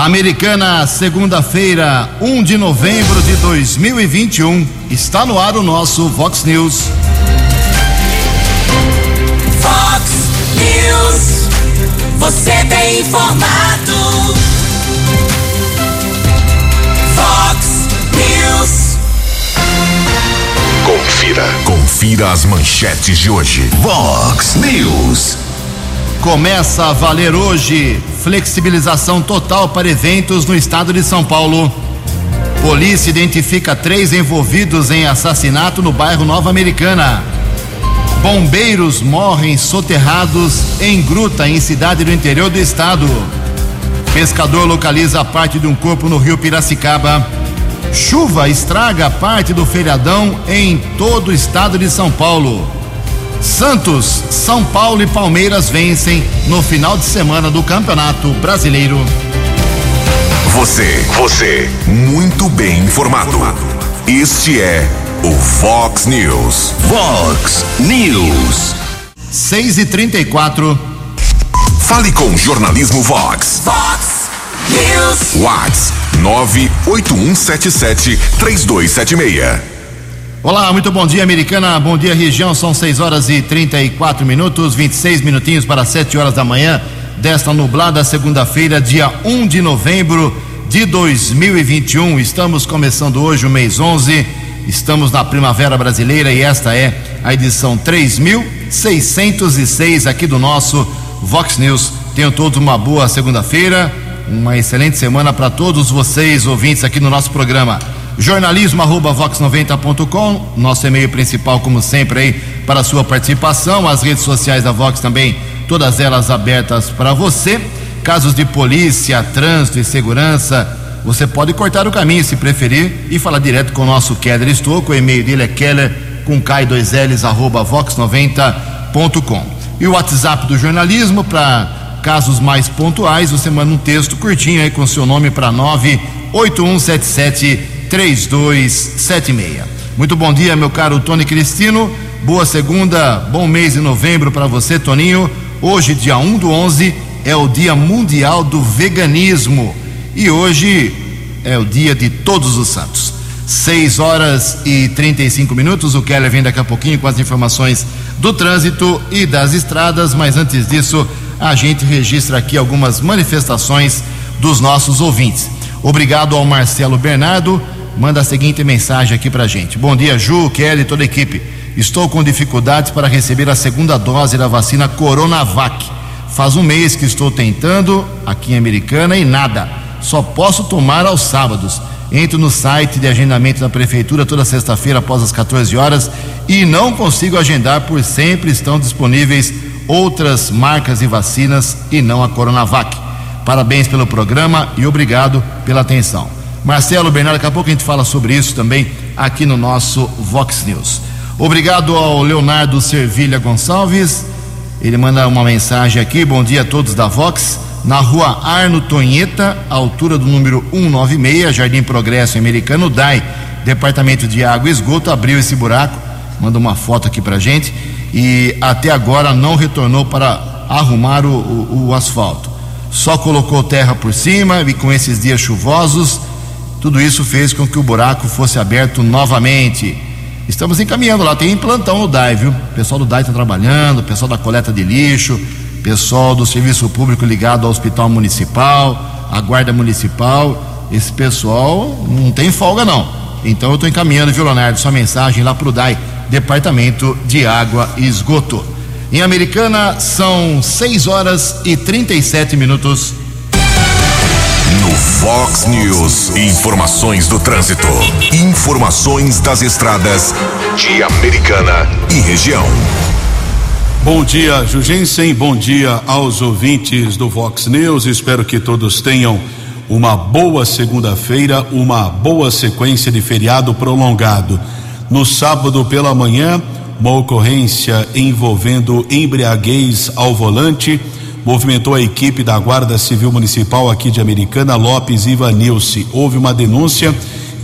Americana, segunda-feira, 1 de novembro de 2021. Está no ar o nosso Vox News. Vox News. Você tem informado. Vox News. Confira. Confira as manchetes de hoje. Vox News. Começa a valer hoje flexibilização total para eventos no estado de São Paulo. Polícia identifica três envolvidos em assassinato no bairro Nova Americana. Bombeiros morrem soterrados em gruta em cidade do interior do estado. Pescador localiza parte de um corpo no rio Piracicaba. Chuva estraga parte do feriadão em todo o estado de São Paulo. Santos, São Paulo e Palmeiras vencem no final de semana do Campeonato Brasileiro. Você, você, muito bem informado. Este é o Fox News. Fox News. 6 e 34 Fale com o Jornalismo Vox. Vox News. Whats 981773276. Olá, muito bom dia, americana. Bom dia, região. São 6 horas e 34 minutos, 26 minutinhos para 7 horas da manhã desta nublada segunda-feira, dia 1 de novembro de 2021. Estamos começando hoje o mês 11. Estamos na Primavera Brasileira e esta é a edição 3606 aqui do nosso Vox News. Tenham todos uma boa segunda-feira, uma excelente semana para todos vocês ouvintes aqui no nosso programa jornalismo arroba vox90.com, nosso e-mail principal, como sempre, aí, para a sua participação, as redes sociais da Vox também, todas elas abertas para você. Casos de polícia, trânsito e segurança, você pode cortar o caminho se preferir e falar direto com o nosso Keller Estouco, o e-mail dele é keller com K2Ls arroba vox90.com. E o WhatsApp do jornalismo para casos mais pontuais, você manda um texto curtinho aí com seu nome para 98177 3276. Muito bom dia, meu caro Tony Cristino. Boa segunda, bom mês de novembro para você, Toninho. Hoje, dia 1 do 11, é o Dia Mundial do Veganismo. E hoje é o dia de Todos os Santos. 6 horas e 35 minutos. O Keller vem daqui a pouquinho com as informações do trânsito e das estradas, mas antes disso, a gente registra aqui algumas manifestações dos nossos ouvintes. Obrigado ao Marcelo Bernardo manda a seguinte mensagem aqui pra gente. Bom dia, Ju, Kelly e toda a equipe. Estou com dificuldades para receber a segunda dose da vacina Coronavac. Faz um mês que estou tentando aqui em Americana e nada. Só posso tomar aos sábados. Entro no site de agendamento da prefeitura toda sexta-feira após as 14 horas e não consigo agendar por sempre estão disponíveis outras marcas e vacinas e não a Coronavac. Parabéns pelo programa e obrigado pela atenção. Marcelo Bernardo, daqui a pouco a gente fala sobre isso também aqui no nosso Vox News. Obrigado ao Leonardo Servilha Gonçalves. Ele manda uma mensagem aqui. Bom dia a todos da Vox. Na rua Arno Tonheta, altura do número 196, Jardim Progresso Americano, DAI, Departamento de Água e Esgoto, abriu esse buraco. Manda uma foto aqui pra gente. E até agora não retornou para arrumar o, o, o asfalto. Só colocou terra por cima e com esses dias chuvosos tudo isso fez com que o buraco fosse aberto novamente. Estamos encaminhando lá, tem plantão no DAI, viu? O pessoal do DAI está trabalhando, o pessoal da coleta de lixo, pessoal do serviço público ligado ao hospital municipal, à guarda municipal. Esse pessoal não tem folga, não. Então eu estou encaminhando, viu, Leonardo, sua mensagem lá para o DAI, Departamento de Água e Esgoto. Em Americana, são 6 horas e 37 minutos. Fox News, informações do trânsito, informações das estradas de Americana e região. Bom dia, Jugensen. Bom dia aos ouvintes do Vox News. Espero que todos tenham uma boa segunda-feira, uma boa sequência de feriado prolongado. No sábado pela manhã, uma ocorrência envolvendo embriaguez ao volante movimentou a equipe da Guarda Civil Municipal aqui de Americana, Lopes e Ivanilce. Houve uma denúncia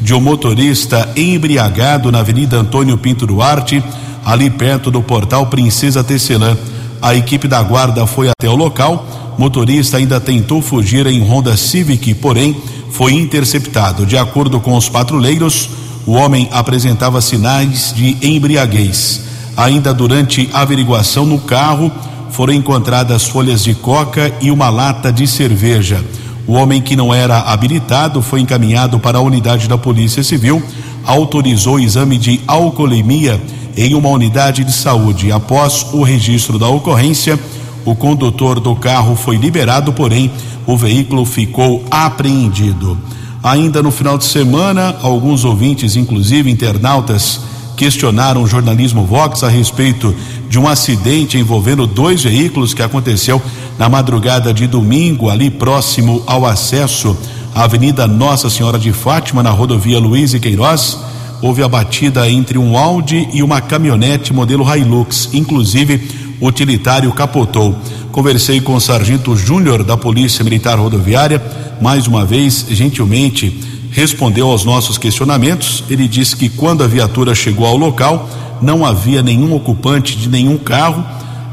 de um motorista embriagado na Avenida Antônio Pinto Duarte, ali perto do portal Princesa Tecelã. A equipe da Guarda foi até o local, Motorista ainda tentou fugir em Honda Civic, porém foi interceptado. De acordo com os patrulheiros, o homem apresentava sinais de embriaguez. Ainda durante a averiguação no carro, foram encontradas folhas de coca e uma lata de cerveja. O homem que não era habilitado foi encaminhado para a unidade da Polícia Civil, autorizou o exame de alcoolemia em uma unidade de saúde. Após o registro da ocorrência, o condutor do carro foi liberado, porém o veículo ficou apreendido. Ainda no final de semana, alguns ouvintes, inclusive internautas, questionaram o jornalismo Vox a respeito de um acidente envolvendo dois veículos que aconteceu na madrugada de domingo, ali próximo ao acesso à Avenida Nossa Senhora de Fátima, na rodovia Luiz e Queiroz. Houve a batida entre um Audi e uma caminhonete modelo Hilux, inclusive o utilitário capotou. Conversei com o sargento Júnior da Polícia Militar Rodoviária, mais uma vez, gentilmente respondeu aos nossos questionamentos. Ele disse que quando a viatura chegou ao local, não havia nenhum ocupante de nenhum carro.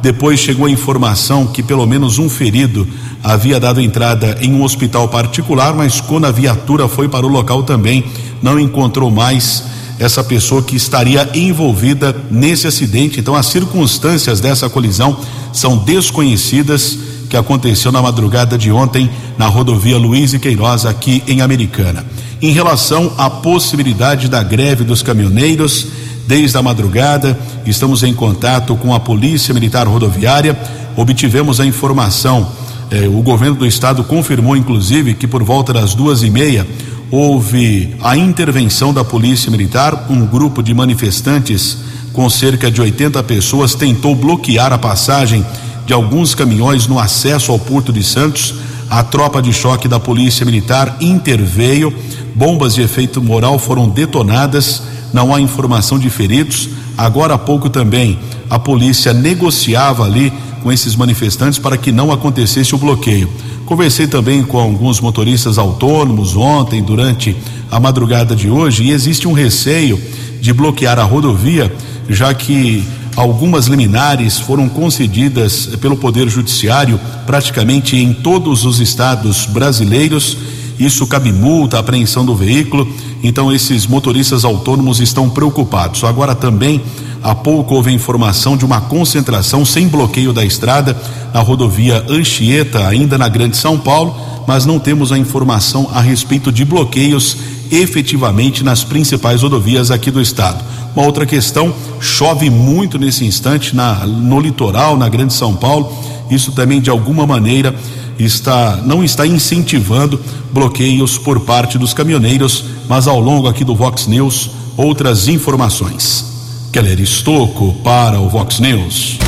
Depois chegou a informação que pelo menos um ferido havia dado entrada em um hospital particular, mas quando a viatura foi para o local também, não encontrou mais essa pessoa que estaria envolvida nesse acidente. Então, as circunstâncias dessa colisão são desconhecidas, que aconteceu na madrugada de ontem na rodovia Luiz e Queiroz, aqui em Americana. Em relação à possibilidade da greve dos caminhoneiros, desde a madrugada, estamos em contato com a Polícia Militar Rodoviária, obtivemos a informação. Eh, o governo do estado confirmou, inclusive, que por volta das duas e meia houve a intervenção da Polícia Militar, um grupo de manifestantes com cerca de 80 pessoas tentou bloquear a passagem de alguns caminhões no acesso ao Porto de Santos. A tropa de choque da Polícia Militar interveio, bombas de efeito moral foram detonadas, não há informação de feridos. Agora há pouco também a polícia negociava ali com esses manifestantes para que não acontecesse o bloqueio. Conversei também com alguns motoristas autônomos ontem, durante a madrugada de hoje, e existe um receio de bloquear a rodovia, já que algumas liminares foram concedidas pelo Poder Judiciário praticamente em todos os estados brasileiros. Isso cabe multa, apreensão do veículo. Então, esses motoristas autônomos estão preocupados. Agora também Há pouco houve informação de uma concentração sem bloqueio da estrada na rodovia Anchieta, ainda na Grande São Paulo, mas não temos a informação a respeito de bloqueios efetivamente nas principais rodovias aqui do estado. Uma outra questão, chove muito nesse instante na, no litoral, na Grande São Paulo. Isso também de alguma maneira está não está incentivando bloqueios por parte dos caminhoneiros, mas ao longo aqui do Vox News outras informações. Keller Estocco para o Vox News.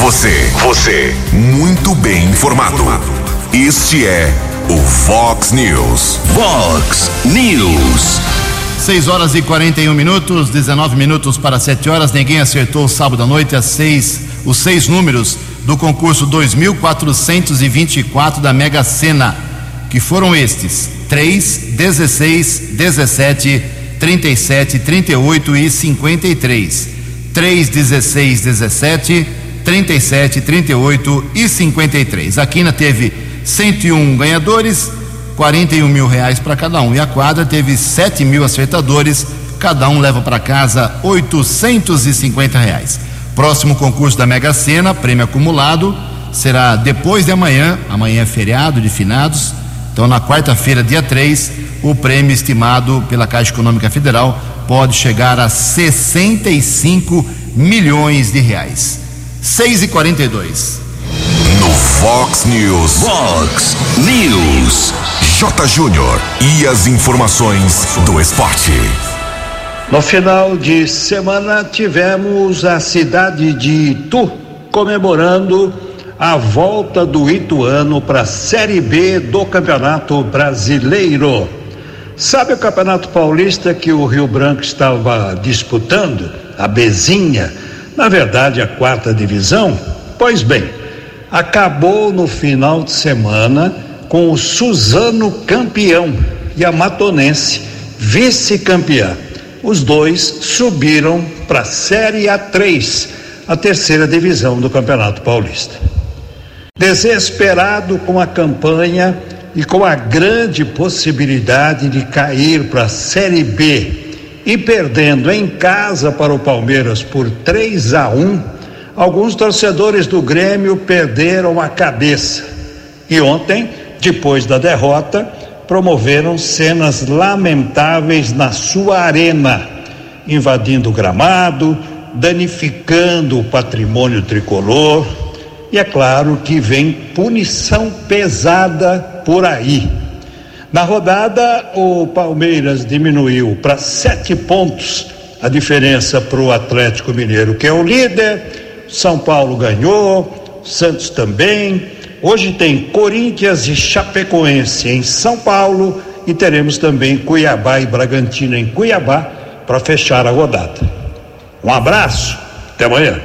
Você, você, muito bem informado. Este é o Vox News. Vox News. 6 horas e 41 minutos, 19 minutos para 7 horas. Ninguém acertou sábado à noite as seis, os seis números do concurso 2424 da Mega Sena, que foram estes: 3, 16, 17, 37, 38 e 53. 3, 16, 17, 37, 38 e 53. A Quina teve 101 ganhadores, 41 mil reais para cada um. E a quadra teve 7 mil acertadores, cada um leva para casa 850 reais. Próximo concurso da Mega Sena, prêmio acumulado, será depois de amanhã. Amanhã é feriado de finados. Então, na quarta-feira, dia 3, o prêmio estimado pela Caixa Econômica Federal pode chegar a 65 milhões de reais. 6 e 42 No Fox News. Vox News. J. Júnior. E as informações do esporte. No final de semana tivemos a cidade de Itu comemorando a volta do Ituano para a Série B do Campeonato Brasileiro. Sabe o Campeonato Paulista que o Rio Branco estava disputando? A Bezinha, na verdade a quarta divisão? Pois bem, acabou no final de semana com o Suzano campeão e a Matonense vice-campeã. Os dois subiram para a Série A3, a terceira divisão do Campeonato Paulista. Desesperado com a campanha e com a grande possibilidade de cair para a Série B e perdendo em casa para o Palmeiras por 3 a 1, alguns torcedores do Grêmio perderam a cabeça. E ontem, depois da derrota, promoveram cenas lamentáveis na sua arena, invadindo o gramado, danificando o patrimônio tricolor e é claro que vem punição pesada por aí. Na rodada, o Palmeiras diminuiu para sete pontos a diferença para o Atlético Mineiro, que é o líder. São Paulo ganhou, Santos também. Hoje tem Corinthians e Chapecoense em São Paulo e teremos também Cuiabá e Bragantino em Cuiabá para fechar a rodada. Um abraço, até amanhã.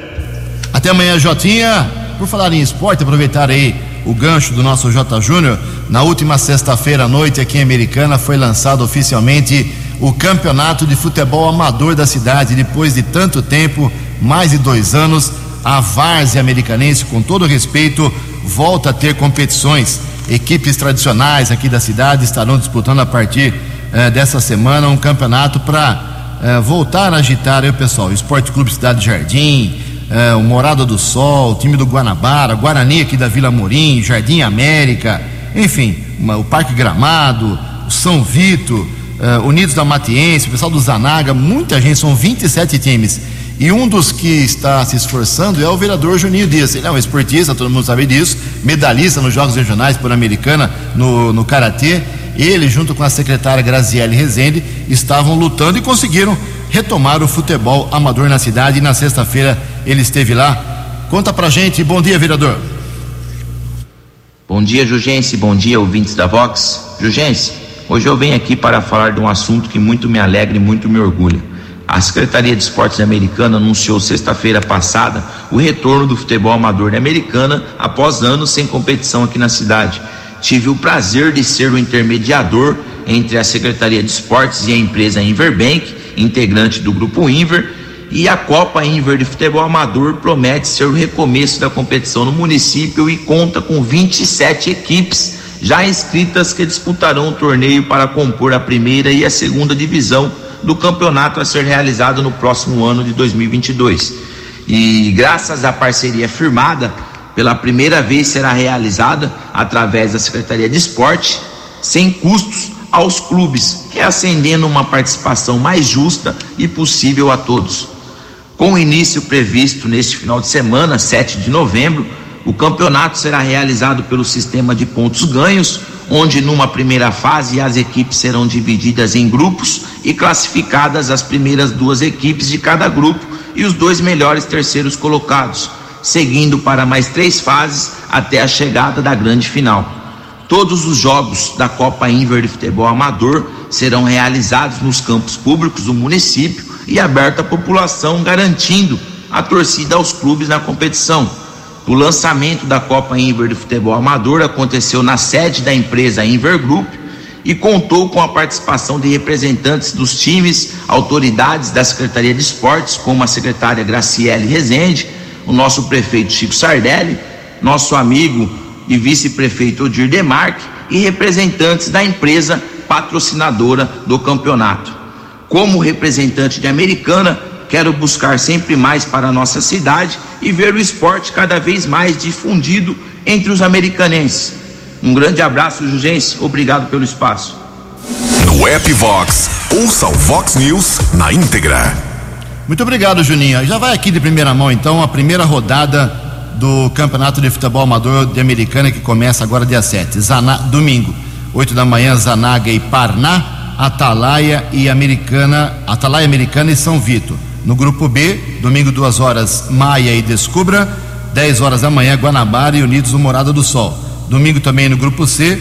Até amanhã, Jotinha. Por falar em esporte, aproveitar aí o gancho do nosso J. Júnior. Na última sexta-feira à noite, aqui em Americana, foi lançado oficialmente o campeonato de futebol amador da cidade. Depois de tanto tempo, mais de dois anos, a Várzea Americanense, com todo respeito, volta a ter competições. Equipes tradicionais aqui da cidade estarão disputando a partir eh, dessa semana um campeonato para eh, voltar a agitar aí o pessoal. O Esporte Clube Cidade Jardim, é, o Morada do Sol, o time do Guanabara, Guarani aqui da Vila Morim, Jardim América, enfim, uma, o Parque Gramado, o São Vito, é, Unidos da Matiense, o pessoal do Zanaga, muita gente, são 27 times. E um dos que está se esforçando é o vereador Juninho Dias. Ele é um esportista, todo mundo sabe disso, medalhista nos Jogos Regionais por Americana, no, no Karatê. Ele, junto com a secretária Graziele Rezende, estavam lutando e conseguiram retomar o futebol amador na cidade. E na sexta-feira ele esteve lá. Conta pra gente. Bom dia, vereador. Bom dia, Jugense. Bom dia, ouvintes da Vox. Jugense, hoje eu venho aqui para falar de um assunto que muito me alegra e muito me orgulha. A Secretaria de Esportes Americana anunciou sexta-feira passada o retorno do futebol amador da Americana após anos sem competição aqui na cidade. Tive o prazer de ser o intermediador entre a Secretaria de Esportes e a empresa Inverbank, integrante do grupo Inver, e a Copa Inver de Futebol Amador promete ser o recomeço da competição no município e conta com 27 equipes já inscritas que disputarão o torneio para compor a primeira e a segunda divisão do campeonato a ser realizado no próximo ano de 2022. E graças à parceria firmada, pela primeira vez será realizada através da Secretaria de Esporte, sem custos aos clubes, reacendendo uma participação mais justa e possível a todos. Com o início previsto neste final de semana, 7 de novembro, o campeonato será realizado pelo sistema de pontos ganhos, onde numa primeira fase as equipes serão divididas em grupos e classificadas as primeiras duas equipes de cada grupo e os dois melhores terceiros colocados, seguindo para mais três fases até a chegada da grande final. Todos os jogos da Copa Inver de Futebol Amador serão realizados nos campos públicos do município e aberto à população, garantindo a torcida aos clubes na competição. O lançamento da Copa Inver de Futebol Amador aconteceu na sede da empresa Inver Group e contou com a participação de representantes dos times, autoridades da Secretaria de Esportes, como a secretária Graciele Rezende, o nosso prefeito Chico Sardelli, nosso amigo e vice-prefeito Odir Demarque e representantes da empresa patrocinadora do campeonato. Como representante de Americana, quero buscar sempre mais para a nossa cidade e ver o esporte cada vez mais difundido entre os americanenses. Um grande abraço, Jugense. Obrigado pelo espaço. No app Vox, ouça o Vox News na íntegra. Muito obrigado, Juninho. Já vai aqui de primeira mão, então, a primeira rodada do Campeonato de Futebol Amador de Americana, que começa agora dia 7. Zana, domingo, 8 da manhã, Zanaga e Parná. Atalaia e Americana, Atalaia Americana e São Vito. No grupo B, domingo duas horas, Maia e Descubra, 10 horas da manhã, Guanabara e Unidos do Morada do Sol. Domingo também no grupo C,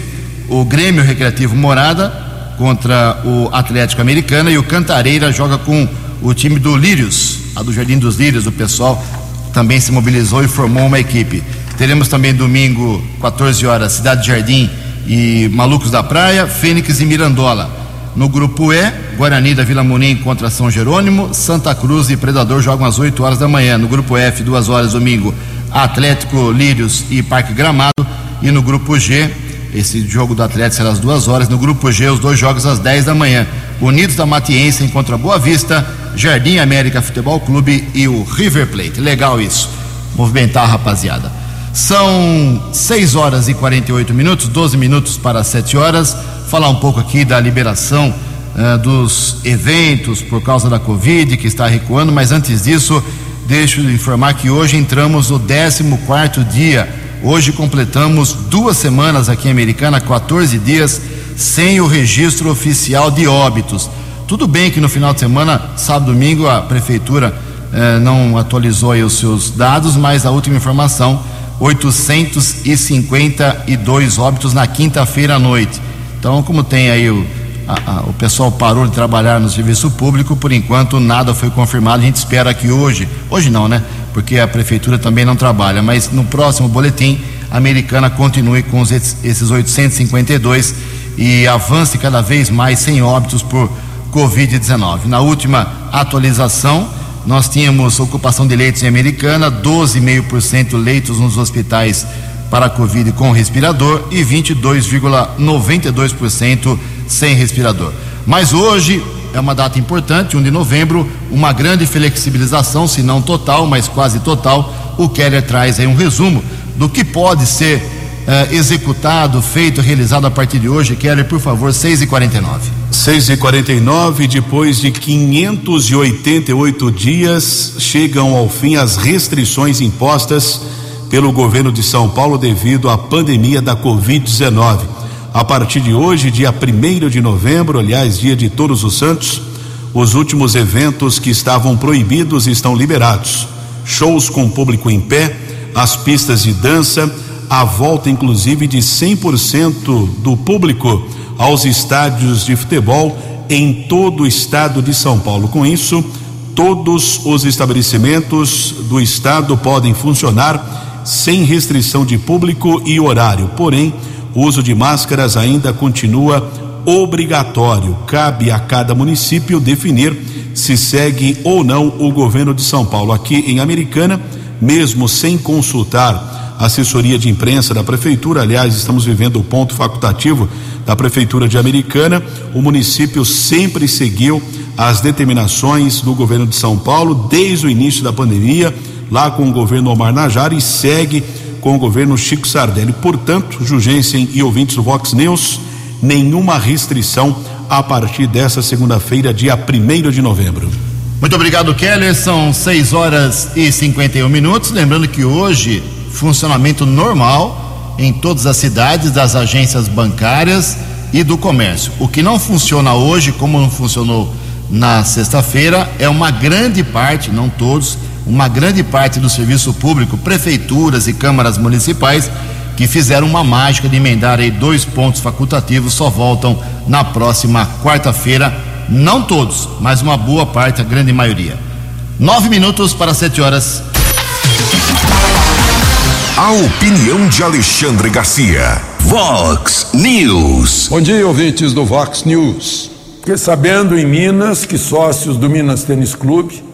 o Grêmio Recreativo Morada contra o Atlético Americana e o Cantareira joga com o time do Lírios, a do Jardim dos Lírios, o pessoal também se mobilizou e formou uma equipe. Teremos também domingo, 14 horas, Cidade Jardim e Malucos da Praia, Fênix e Mirandola. No grupo E, Guarani da Vila Munim contra São Jerônimo, Santa Cruz e Predador jogam às 8 horas da manhã. No grupo F, 2 horas domingo, Atlético Lírios e Parque Gramado. E no grupo G, esse jogo do Atlético será às duas horas. No grupo G, os dois jogos às 10 da manhã. Unidos da Matiense contra Boa Vista, Jardim América Futebol Clube e o River Plate. Legal isso. Movimentar rapaziada. São 6 horas e 48 minutos, 12 minutos para 7 horas. Falar um pouco aqui da liberação uh, dos eventos por causa da Covid, que está recuando, mas antes disso, deixo de informar que hoje entramos no 14 dia. Hoje completamos duas semanas aqui em Americana, 14 dias, sem o registro oficial de óbitos. Tudo bem que no final de semana, sábado domingo, a prefeitura eh, não atualizou os seus dados, mas a última informação 852 óbitos na quinta-feira à noite. Então, como tem aí o, a, a, o pessoal parou de trabalhar no serviço público, por enquanto nada foi confirmado. A gente espera que hoje, hoje não, né? Porque a prefeitura também não trabalha, mas no próximo boletim a americana continue com os, esses 852 e avance cada vez mais sem óbitos por Covid-19. Na última atualização, nós tínhamos ocupação de leitos em Americana, 12,5% leitos nos hospitais para Covid com respirador e 22,92% sem respirador. Mas hoje é uma data importante, 1 de novembro, uma grande flexibilização, se não total, mas quase total. O Keller traz aí um resumo do que pode ser eh, executado, feito, realizado a partir de hoje. Keller, por favor, 6 e 49 6 e 49 depois de 588 dias, chegam ao fim as restrições impostas pelo governo de São Paulo devido à pandemia da Covid-19. A partir de hoje, dia 1 de novembro, aliás, dia de Todos os Santos, os últimos eventos que estavam proibidos estão liberados. Shows com público em pé, as pistas de dança, a volta inclusive de 100% do público aos estádios de futebol em todo o estado de São Paulo. Com isso, todos os estabelecimentos do estado podem funcionar sem restrição de público e horário. Porém, o uso de máscaras ainda continua obrigatório. Cabe a cada município definir se segue ou não o governo de São Paulo. Aqui em Americana, mesmo sem consultar assessoria de imprensa da prefeitura. Aliás, estamos vivendo o ponto facultativo da prefeitura de Americana. O município sempre seguiu as determinações do governo de São Paulo desde o início da pandemia, lá com o governo Omar Najar e segue com o governo Chico Sardelli. Portanto, Jugensen e ouvintes do Vox News, nenhuma restrição a partir dessa segunda-feira, dia 1 de novembro. Muito obrigado, Keller. São 6 horas e 51 minutos. Lembrando que hoje funcionamento normal em todas as cidades das agências bancárias e do comércio. O que não funciona hoje, como não funcionou na sexta-feira, é uma grande parte, não todos, uma grande parte do serviço público, prefeituras e câmaras municipais, que fizeram uma mágica de emendar aí dois pontos facultativos, só voltam na próxima quarta-feira. Não todos, mas uma boa parte, a grande maioria. Nove minutos para sete horas. A opinião de Alexandre Garcia. Vox News. Bom dia, ouvintes do Vox News. Fiquei sabendo em Minas que sócios do Minas Tênis Clube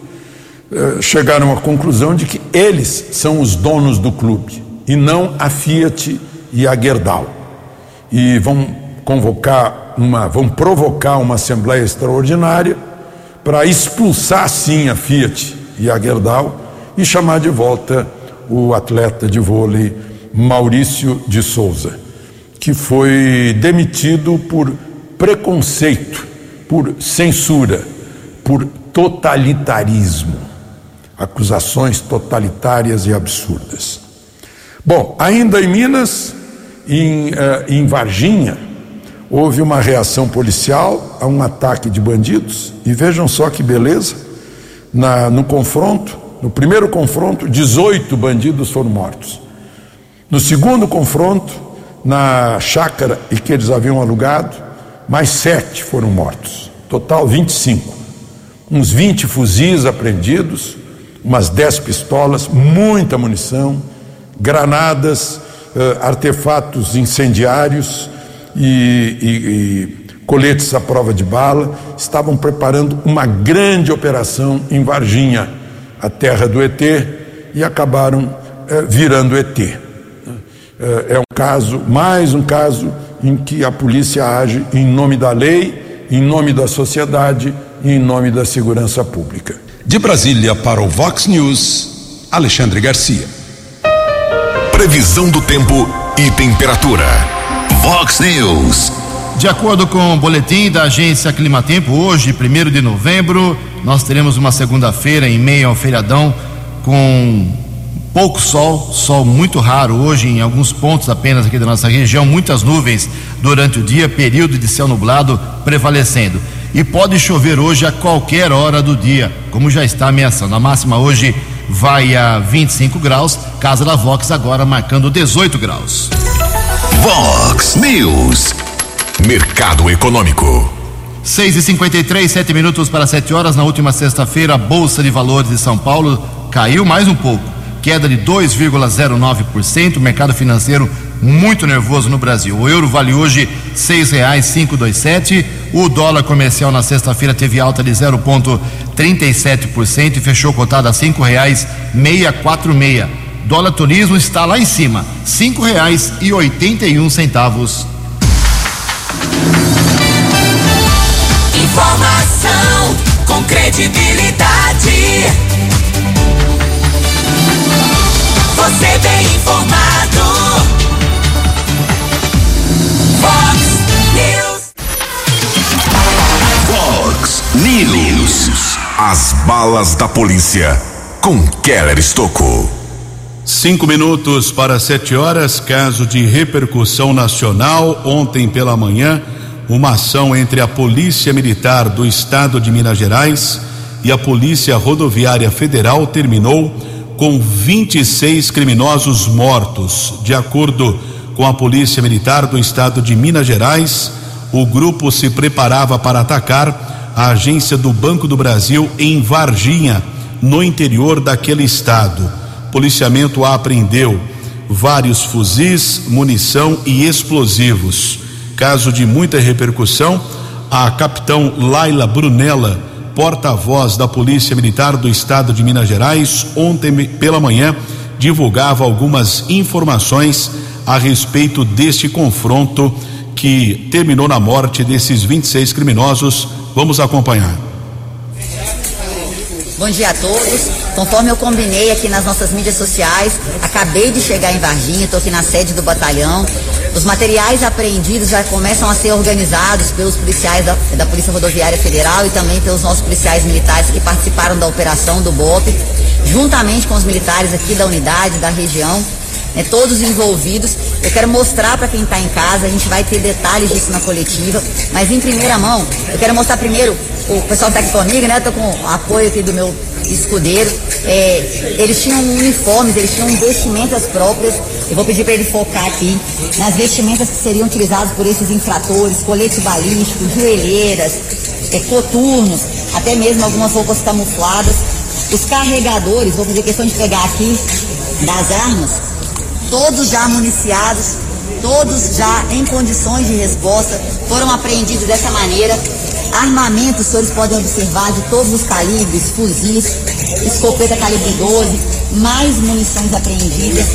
chegaram à conclusão de que eles são os donos do clube e não a Fiat e a Gerdau. E vão convocar uma, vão provocar uma assembleia extraordinária para expulsar sim a Fiat e a Gerdau e chamar de volta o atleta de vôlei Maurício de Souza, que foi demitido por preconceito, por censura, por totalitarismo, acusações totalitárias e absurdas. Bom, ainda em Minas, em, uh, em Varginha, houve uma reação policial a um ataque de bandidos, e vejam só que beleza, na, no confronto, no primeiro confronto, 18 bandidos foram mortos. No segundo confronto, na chácara que eles haviam alugado, mais sete foram mortos. Total 25. Uns 20 fuzis apreendidos, umas 10 pistolas, muita munição, granadas, uh, artefatos incendiários e, e, e coletes à prova de bala. Estavam preparando uma grande operação em Varginha a terra do ET, e acabaram é, virando ET. É, é um caso, mais um caso em que a polícia age em nome da lei, em nome da sociedade e em nome da segurança pública. De Brasília para o Vox News, Alexandre Garcia. Previsão do tempo e temperatura. Vox News. De acordo com o boletim da agência Climatempo, hoje, 1 de novembro, nós teremos uma segunda-feira em meio ao feriadão com pouco sol, sol muito raro hoje em alguns pontos apenas aqui da nossa região, muitas nuvens durante o dia, período de céu nublado prevalecendo. E pode chover hoje a qualquer hora do dia, como já está ameaçando. A máxima hoje vai a 25 graus, casa da Vox agora marcando 18 graus. Vox News. Mercado Econômico. 6 e 53 7 minutos para 7 horas. Na última sexta-feira, a Bolsa de Valores de São Paulo caiu mais um pouco, queda de 2,09%. Mercado financeiro muito nervoso no Brasil. O euro vale hoje seis reais cinco dois sete. O dólar comercial na sexta-feira teve alta de 0,37% e fechou cotado a cinco reais meia quatro meia. Dólar turismo está lá em cima, cinco reais e oitenta e um centavos. Informação com credibilidade. Você bem informado. As balas da polícia com Keller Estocou. Cinco minutos para sete horas, caso de repercussão nacional. Ontem pela manhã, uma ação entre a Polícia Militar do Estado de Minas Gerais e a Polícia Rodoviária Federal terminou com 26 criminosos mortos. De acordo com a Polícia Militar do Estado de Minas Gerais, o grupo se preparava para atacar a agência do Banco do Brasil em Varginha, no interior daquele estado. O policiamento apreendeu vários fuzis, munição e explosivos. Caso de muita repercussão, a capitão Laila Brunella, porta-voz da Polícia Militar do Estado de Minas Gerais, ontem pela manhã divulgava algumas informações a respeito deste confronto que terminou na morte desses 26 criminosos. Vamos acompanhar. Bom dia a todos. Conforme eu combinei aqui nas nossas mídias sociais, acabei de chegar em Varginha, estou aqui na sede do batalhão. Os materiais apreendidos já começam a ser organizados pelos policiais da, da Polícia Rodoviária Federal e também pelos nossos policiais militares que participaram da operação do BOP, juntamente com os militares aqui da unidade, da região né, todos envolvidos. Eu quero mostrar para quem está em casa, a gente vai ter detalhes disso na coletiva, mas em primeira mão, eu quero mostrar primeiro, o pessoal está aqui comigo, né? Estou com apoio aqui do meu escudeiro. É, eles tinham uniformes, eles tinham vestimentas próprias. Eu vou pedir para ele focar aqui nas vestimentas que seriam utilizadas por esses infratores, colete balístico, joelheiras, é, coturnos, até mesmo algumas roupas camufladas. Os carregadores, vou fazer questão de pegar aqui das armas, todos já municiados, todos já em condições de resposta, foram apreendidos dessa maneira. Armamento, os senhores podem observar de todos os calibres, fuzis, escopeta calibre 12, mais munições apreendidas.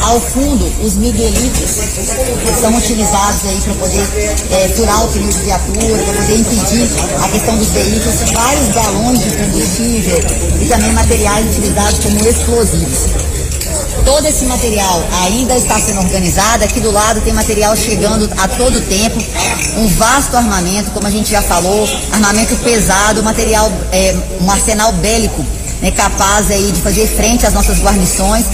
Ao fundo, os miguelitos que são utilizados aí para poder é, furar o pneu de viatura, para poder impedir a questão dos veículos, vários galões de combustível e também materiais utilizados como explosivos. Todo esse material ainda está sendo organizado. Aqui do lado tem material chegando a todo tempo. Um vasto armamento, como a gente já falou, armamento pesado, material, é, um arsenal bélico né, capaz aí de fazer frente às nossas guarnições.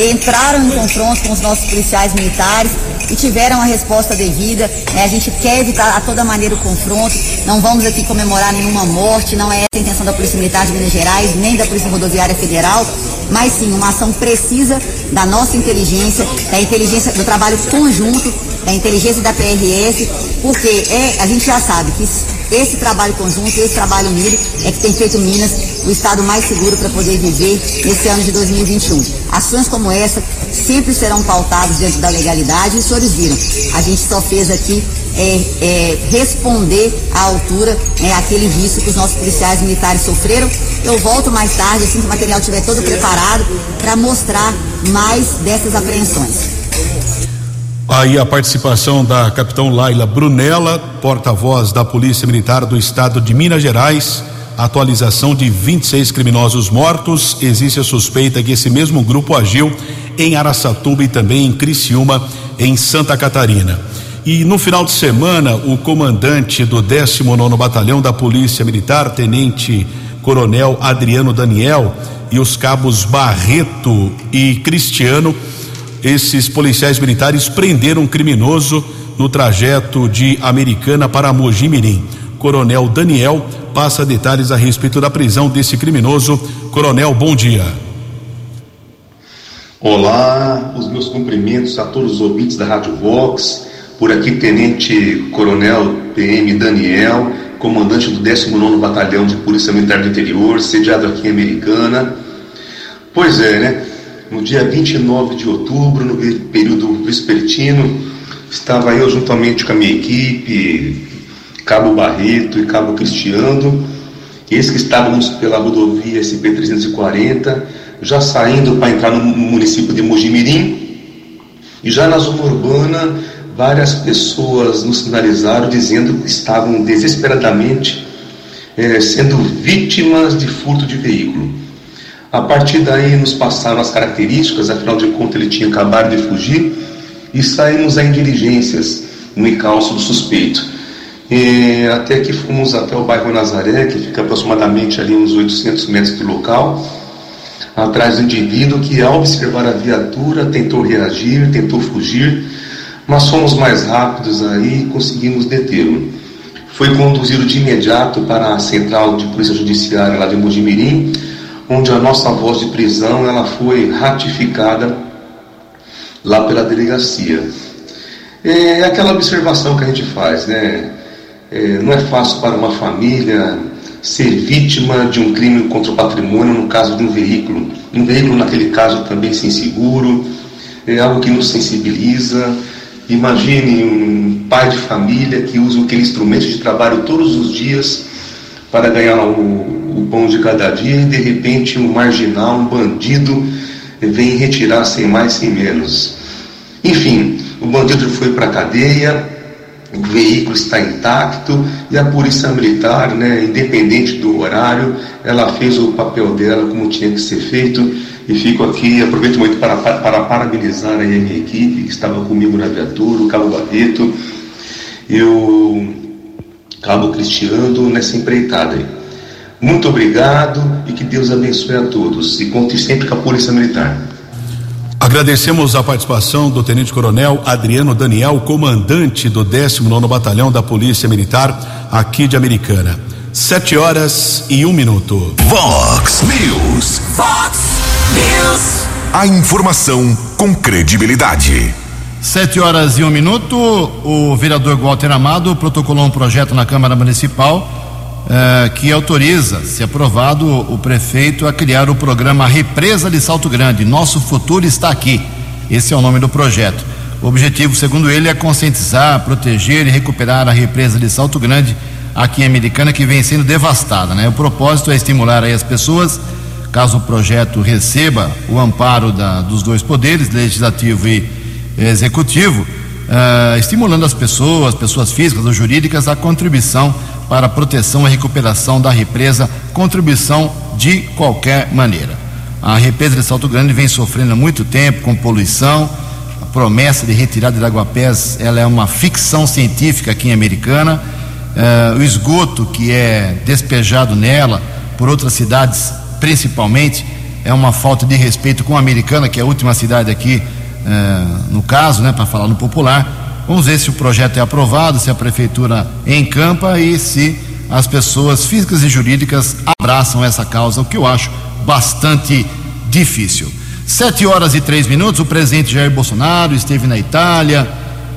Entraram em confronto com os nossos policiais militares e tiveram a resposta devida. Né? A gente quer evitar a toda maneira o confronto. Não vamos aqui comemorar nenhuma morte, não é essa a intenção da Polícia Militar de Minas Gerais, nem da Polícia Rodoviária Federal mas sim uma ação precisa da nossa inteligência, da inteligência do trabalho conjunto, da inteligência da PRS, porque é, a gente já sabe que esse trabalho conjunto, esse trabalho unido é que tem feito Minas o estado mais seguro para poder viver nesse ano de 2021. Ações como essa sempre serão pautadas diante da legalidade e os senhores viram, a gente só fez aqui é, é, responder à altura é, aquele risco que os nossos policiais militares sofreram. Eu volto mais tarde, assim que o material estiver todo preparado, para mostrar mais dessas apreensões. Aí a participação da capitão Laila Brunella, porta-voz da Polícia Militar do Estado de Minas Gerais. Atualização de 26 criminosos mortos. Existe a suspeita que esse mesmo grupo agiu em Araçatuba e também em Criciúma, em Santa Catarina. E no final de semana, o comandante do 19 Batalhão da Polícia Militar, Tenente Coronel Adriano Daniel, e os cabos Barreto e Cristiano esses policiais militares prenderam um criminoso no trajeto de Americana para Mojimirim. Coronel Daniel passa detalhes a respeito da prisão desse criminoso. Coronel, bom dia. Olá, os meus cumprimentos a todos os ouvintes da Rádio Vox. Por aqui, Tenente Coronel PM Daniel, comandante do 19 Batalhão de Polícia Militar do Interior, sediado aqui em Americana. Pois é, né? No dia 29 de outubro, no período vespertino, estava eu juntamente com a minha equipe, Cabo Barreto e Cabo Cristiano, eis que estávamos pela rodovia SP-340, já saindo para entrar no município de Mojimirim, e já na zona urbana, várias pessoas nos sinalizaram dizendo que estavam desesperadamente é, sendo vítimas de furto de veículo. A partir daí nos passaram as características, afinal de contas ele tinha acabado de fugir e saímos em diligências no encalço do suspeito. E até que fomos até o bairro Nazaré, que fica aproximadamente ali uns 800 metros do local, atrás do indivíduo que ao observar a viatura tentou reagir, tentou fugir, mas fomos mais rápidos aí e conseguimos detê-lo. Foi conduzido de imediato para a central de polícia judiciária lá de Mojimirim, onde a nossa voz de prisão ela foi ratificada lá pela delegacia. É aquela observação que a gente faz, né? É, não é fácil para uma família ser vítima de um crime contra o patrimônio no caso de um veículo. Um veículo, naquele caso, também sem seguro, é algo que nos sensibiliza. Imagine um pai de família que usa aquele instrumento de trabalho todos os dias para ganhar o, o pão de cada dia e de repente um marginal, um bandido vem retirar sem mais sem menos. Enfim, o bandido foi para a cadeia, o veículo está intacto e a polícia militar, né, independente do horário, ela fez o papel dela como tinha que ser feito e fico aqui, aproveito muito para, para parabenizar a minha equipe que estava comigo na viatura, o Cabo Barreto e o Cabo Cristiano nessa empreitada aí. Muito obrigado e que Deus abençoe a todos. E conte sempre com a Polícia Militar. Agradecemos a participação do Tenente Coronel Adriano Daniel, comandante do 19 Batalhão da Polícia Militar aqui de Americana. Sete horas e um minuto. Vox News. Vox News. A informação com credibilidade. Sete horas e um minuto. O vereador Walter Amado protocolou um projeto na Câmara Municipal eh, que autoriza, se aprovado, o prefeito a criar o programa Represa de Salto Grande. Nosso futuro está aqui. Esse é o nome do projeto. O objetivo, segundo ele, é conscientizar, proteger e recuperar a represa de Salto Grande aqui em Americana que vem sendo devastada. Né? O propósito é estimular as pessoas, caso o projeto receba o amparo da, dos dois poderes, legislativo e executivo, uh, estimulando as pessoas, pessoas físicas ou jurídicas, a contribuição para a proteção e recuperação da represa, contribuição de qualquer maneira. A represa de Salto Grande vem sofrendo há muito tempo com poluição. A promessa de retirada de Aguapés ela é uma ficção científica aqui em Americana. Uh, o esgoto que é despejado nela por outras cidades, principalmente, é uma falta de respeito com a Americana, que é a última cidade aqui, uh, no caso, né, para falar no popular Vamos ver se o projeto é aprovado, se a prefeitura encampa e se as pessoas físicas e jurídicas abraçam essa causa, o que eu acho bastante difícil. Sete horas e três minutos, o presidente Jair Bolsonaro esteve na Itália,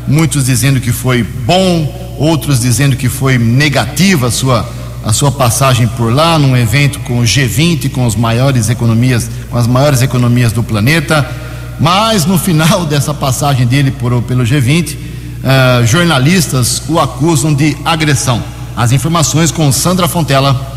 muitos dizendo que foi bom, outros dizendo que foi negativa a sua, a sua passagem por lá, num evento com o G20, com as maiores economias, com as maiores economias do planeta. Mas no final dessa passagem dele por, pelo G20, uh, jornalistas o acusam de agressão. As informações com Sandra Fontela.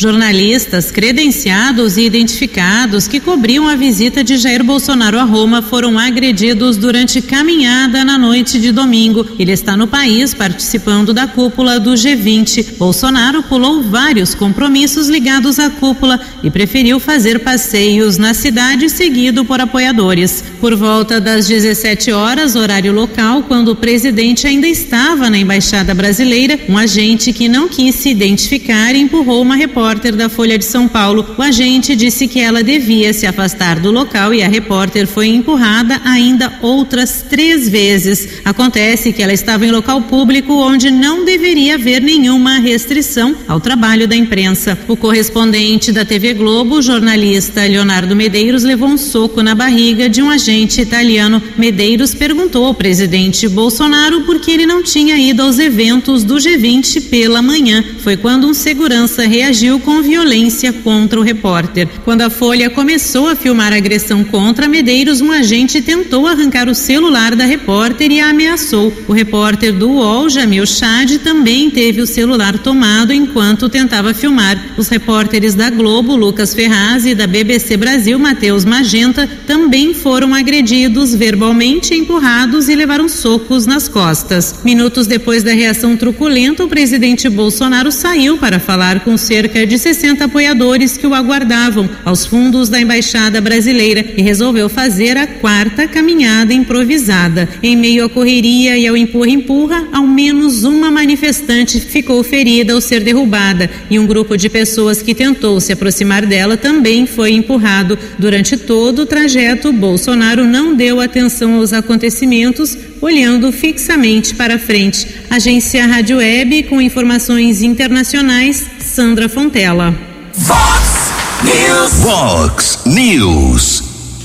Jornalistas credenciados e identificados que cobriam a visita de Jair Bolsonaro a Roma foram agredidos durante caminhada na noite de domingo. Ele está no país participando da cúpula do G20. Bolsonaro pulou vários compromissos ligados à cúpula e preferiu fazer passeios na cidade seguido por apoiadores. Por volta das 17 horas, horário local, quando o presidente ainda estava na embaixada brasileira, um agente que não quis se identificar empurrou uma repórter repórter da Folha de São Paulo. O agente disse que ela devia se afastar do local e a repórter foi empurrada ainda outras três vezes. Acontece que ela estava em local público onde não deveria haver nenhuma restrição ao trabalho da imprensa. O correspondente da TV Globo, o jornalista Leonardo Medeiros, levou um soco na barriga de um agente italiano. Medeiros perguntou ao presidente Bolsonaro por que ele não tinha ido aos eventos do G20 pela manhã. Foi quando um segurança reagiu com violência contra o repórter. Quando a Folha começou a filmar a agressão contra Medeiros, um agente tentou arrancar o celular da repórter e a ameaçou. O repórter do UOL, Jamil Chad, também teve o celular tomado enquanto tentava filmar. Os repórteres da Globo, Lucas Ferraz, e da BBC Brasil, Matheus Magenta, também foram agredidos verbalmente, empurrados e levaram socos nas costas. Minutos depois da reação truculenta, o presidente Bolsonaro saiu para falar com cerca de 60 apoiadores que o aguardavam aos fundos da Embaixada Brasileira e resolveu fazer a quarta caminhada improvisada. Em meio à correria e ao empurra-empurra, ao menos uma manifestante ficou ferida ao ser derrubada e um grupo de pessoas que tentou se aproximar dela também foi empurrado. Durante todo o trajeto, Bolsonaro não deu atenção aos acontecimentos, olhando fixamente para frente. Agência Rádio Web com informações internacionais, Sandra Fontela. Fox News. Fox News.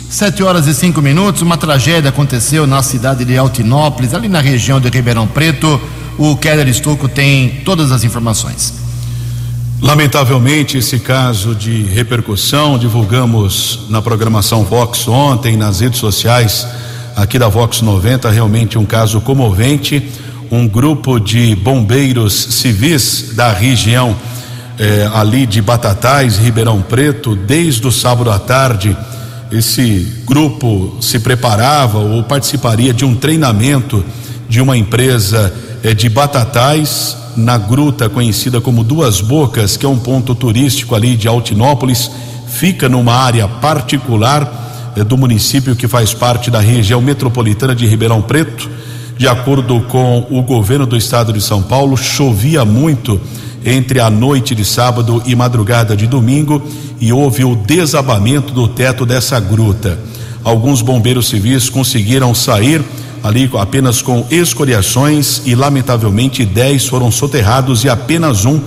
Sete horas e cinco minutos, uma tragédia aconteceu na cidade de Altinópolis, ali na região de Ribeirão Preto. O Keller Estocco tem todas as informações. Lamentavelmente, esse caso de repercussão, divulgamos na programação Vox ontem, nas redes sociais aqui da Vox 90, realmente um caso comovente. Um grupo de bombeiros civis da região eh, ali de Batatais, Ribeirão Preto, desde o sábado à tarde, esse grupo se preparava ou participaria de um treinamento de uma empresa eh, de Batatais, na gruta conhecida como Duas Bocas, que é um ponto turístico ali de Altinópolis, fica numa área particular do município que faz parte da região metropolitana de Ribeirão Preto. De acordo com o governo do estado de São Paulo, chovia muito entre a noite de sábado e madrugada de domingo e houve o desabamento do teto dessa gruta. Alguns bombeiros civis conseguiram sair ali apenas com escoriações e lamentavelmente dez foram soterrados e apenas um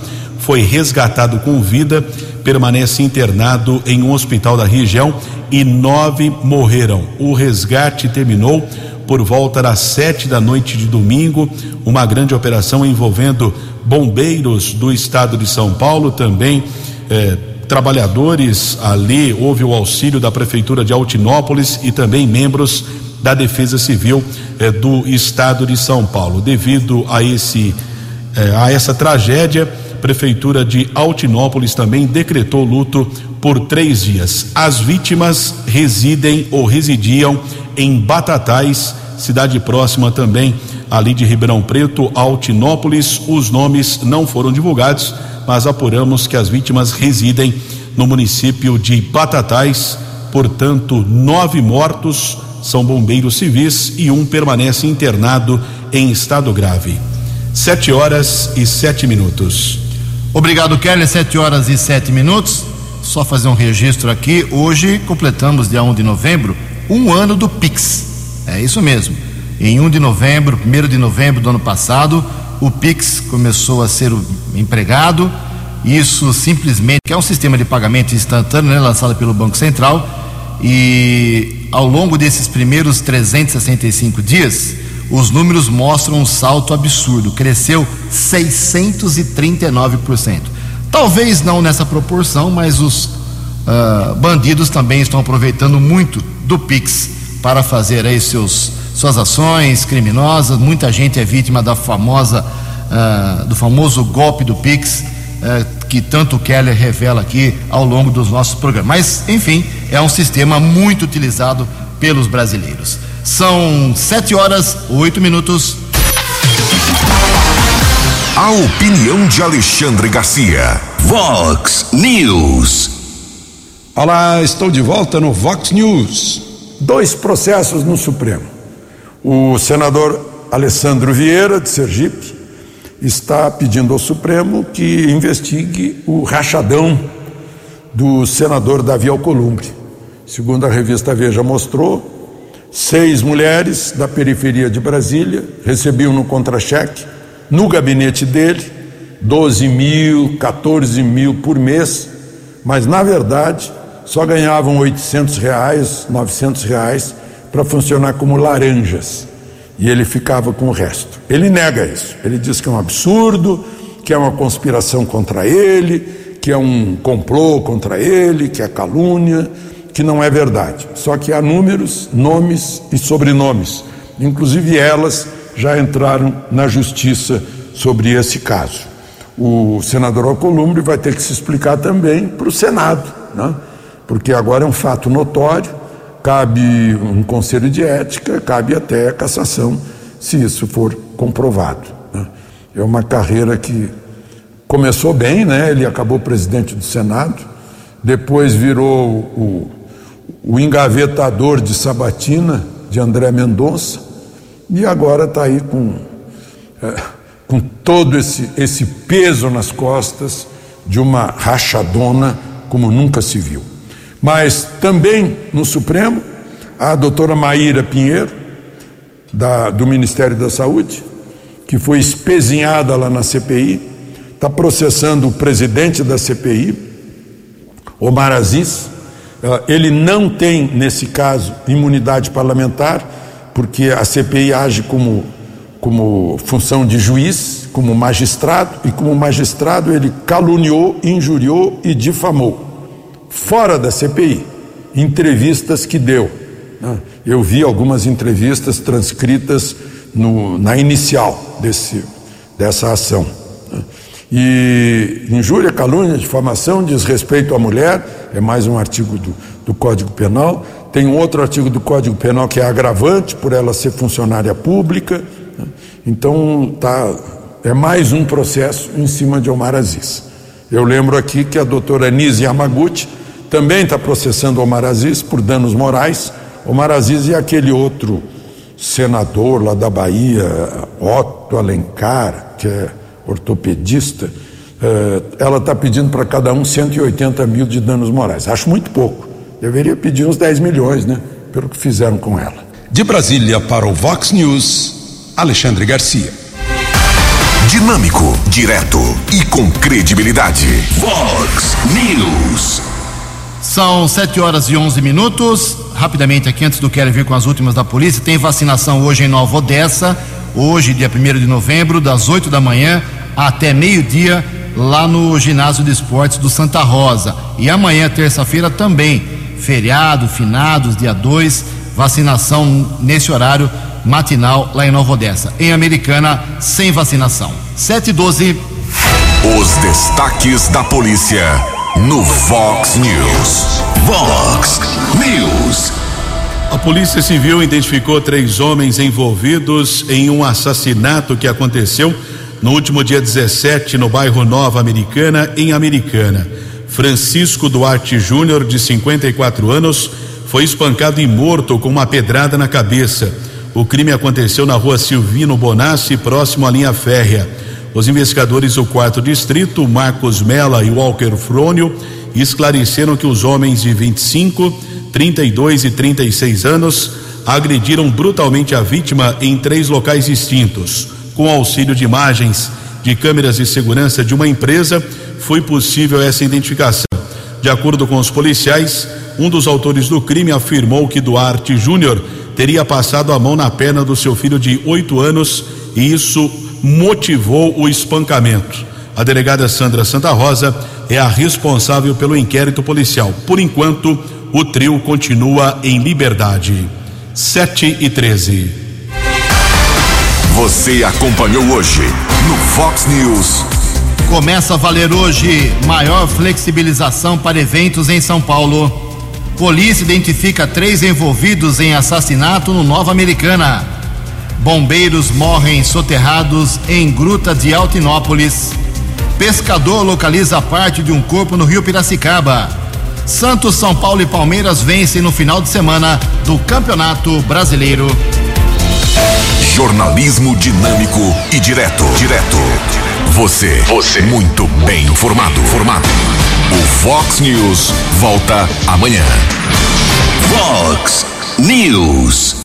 foi resgatado com vida, permanece internado em um hospital da região e nove morreram. O resgate terminou por volta das sete da noite de domingo, uma grande operação envolvendo bombeiros do estado de São Paulo, também eh, trabalhadores ali, houve o auxílio da prefeitura de Altinópolis e também membros da Defesa Civil eh, do Estado de São Paulo. Devido a esse eh, a essa tragédia, prefeitura de Altinópolis também decretou luto por três dias. As vítimas residem ou residiam em Batatais, cidade próxima também ali de Ribeirão Preto, Altinópolis. Os nomes não foram divulgados, mas apuramos que as vítimas residem no município de Batatais. Portanto, nove mortos são bombeiros civis e um permanece internado em estado grave. Sete horas e sete minutos. Obrigado, Kelly. Sete horas e sete minutos. Só fazer um registro aqui. Hoje completamos, dia 1 de novembro, um ano do Pix. É isso mesmo. Em 1 de novembro, 1 de novembro do ano passado, o Pix começou a ser empregado. Isso simplesmente é um sistema de pagamento instantâneo né, lançado pelo Banco Central. E ao longo desses primeiros 365 dias, os números mostram um salto absurdo, cresceu 639%. Talvez não nessa proporção, mas os uh, bandidos também estão aproveitando muito do Pix para fazer aí seus suas ações criminosas. Muita gente é vítima da famosa, uh, do famoso golpe do Pix, uh, que tanto o Keller revela aqui ao longo dos nossos programas. Mas, enfim, é um sistema muito utilizado pelos brasileiros. São sete horas, oito minutos. A opinião de Alexandre Garcia. Vox News. Olá, estou de volta no Vox News. Dois processos no Supremo. O senador Alessandro Vieira, de Sergipe, está pedindo ao Supremo que investigue o rachadão do senador Davi Alcolumbre. Segundo a revista Veja mostrou, seis mulheres da periferia de Brasília recebiam no contra-cheque no gabinete dele 12 mil, 14 mil por mês, mas na verdade só ganhavam 800 reais, 900 reais para funcionar como laranjas e ele ficava com o resto. Ele nega isso, ele diz que é um absurdo, que é uma conspiração contra ele, que é um complô contra ele, que é calúnia, que não é verdade. Só que há números, nomes e sobrenomes, inclusive elas já entraram na justiça sobre esse caso. O senador Alcolumbre vai ter que se explicar também para o Senado, né? porque agora é um fato notório, cabe um conselho de ética, cabe até a cassação, se isso for comprovado. Né? É uma carreira que começou bem, né? ele acabou presidente do Senado, depois virou o, o engavetador de Sabatina, de André Mendonça, e agora está aí com, é, com todo esse, esse peso nas costas de uma rachadona como nunca se viu. Mas também no Supremo, a doutora Maíra Pinheiro, da, do Ministério da Saúde, que foi espezinhada lá na CPI, está processando o presidente da CPI, Omar Aziz. Ah, ele não tem, nesse caso, imunidade parlamentar, porque a CPI age como, como função de juiz, como magistrado, e como magistrado ele caluniou, injuriou e difamou. Fora da CPI, entrevistas que deu. Né? Eu vi algumas entrevistas transcritas no, na inicial desse, dessa ação. E injúria, calúnia, difamação, desrespeito à mulher, é mais um artigo do, do Código Penal. Tem um outro artigo do Código Penal que é agravante por ela ser funcionária pública. Né? Então, tá, é mais um processo em cima de Omar Aziz. Eu lembro aqui que a doutora Nise Yamaguchi também está processando Omar Aziz por danos morais. Omar Aziz e aquele outro senador lá da Bahia, Otto Alencar, que é ortopedista, eh, ela está pedindo para cada um 180 mil de danos morais. Acho muito pouco. Deveria pedir uns 10 milhões, né? Pelo que fizeram com ela. De Brasília para o Vox News, Alexandre Garcia. Dinâmico, direto e com credibilidade. Vox News. São 7 horas e 11 minutos. Rapidamente aqui, antes do Quero vir com as últimas da polícia, tem vacinação hoje em Nova Odessa. Hoje, dia 1 de novembro, das 8 da manhã até meio-dia, lá no ginásio de esportes do Santa Rosa. E amanhã, terça-feira, também feriado, finados, dia 2, vacinação nesse horário matinal lá em Nova Odessa. Em Americana, sem vacinação. 7 e 12. Os destaques da polícia no Vox News. Vox News. A Polícia Civil identificou três homens envolvidos em um assassinato que aconteceu no último dia 17 no bairro Nova Americana, em Americana. Francisco Duarte Júnior, de 54 anos, foi espancado e morto com uma pedrada na cabeça. O crime aconteceu na rua Silvino Bonassi, próximo à linha férrea. Os investigadores do quarto distrito, Marcos Mela e Walker Frônio, esclareceram que os homens de 25, 32 e 36 anos agrediram brutalmente a vítima em três locais distintos. Com auxílio de imagens de câmeras de segurança de uma empresa, foi possível essa identificação. De acordo com os policiais, um dos autores do crime afirmou que Duarte Júnior teria passado a mão na perna do seu filho de oito anos e isso motivou o espancamento. A delegada Sandra Santa Rosa é a responsável pelo inquérito policial. Por enquanto, o trio continua em liberdade. 7 e 13. Você acompanhou hoje no Fox News. Começa a valer hoje maior flexibilização para eventos em São Paulo. Polícia identifica três envolvidos em assassinato no Nova Americana. Bombeiros morrem soterrados em gruta de Altinópolis. Pescador localiza parte de um corpo no Rio Piracicaba. Santos, São Paulo e Palmeiras vencem no final de semana do Campeonato Brasileiro. Jornalismo dinâmico e direto. Direto. Você. Você. Muito bem informado. Formado. O Fox News volta amanhã. Fox News.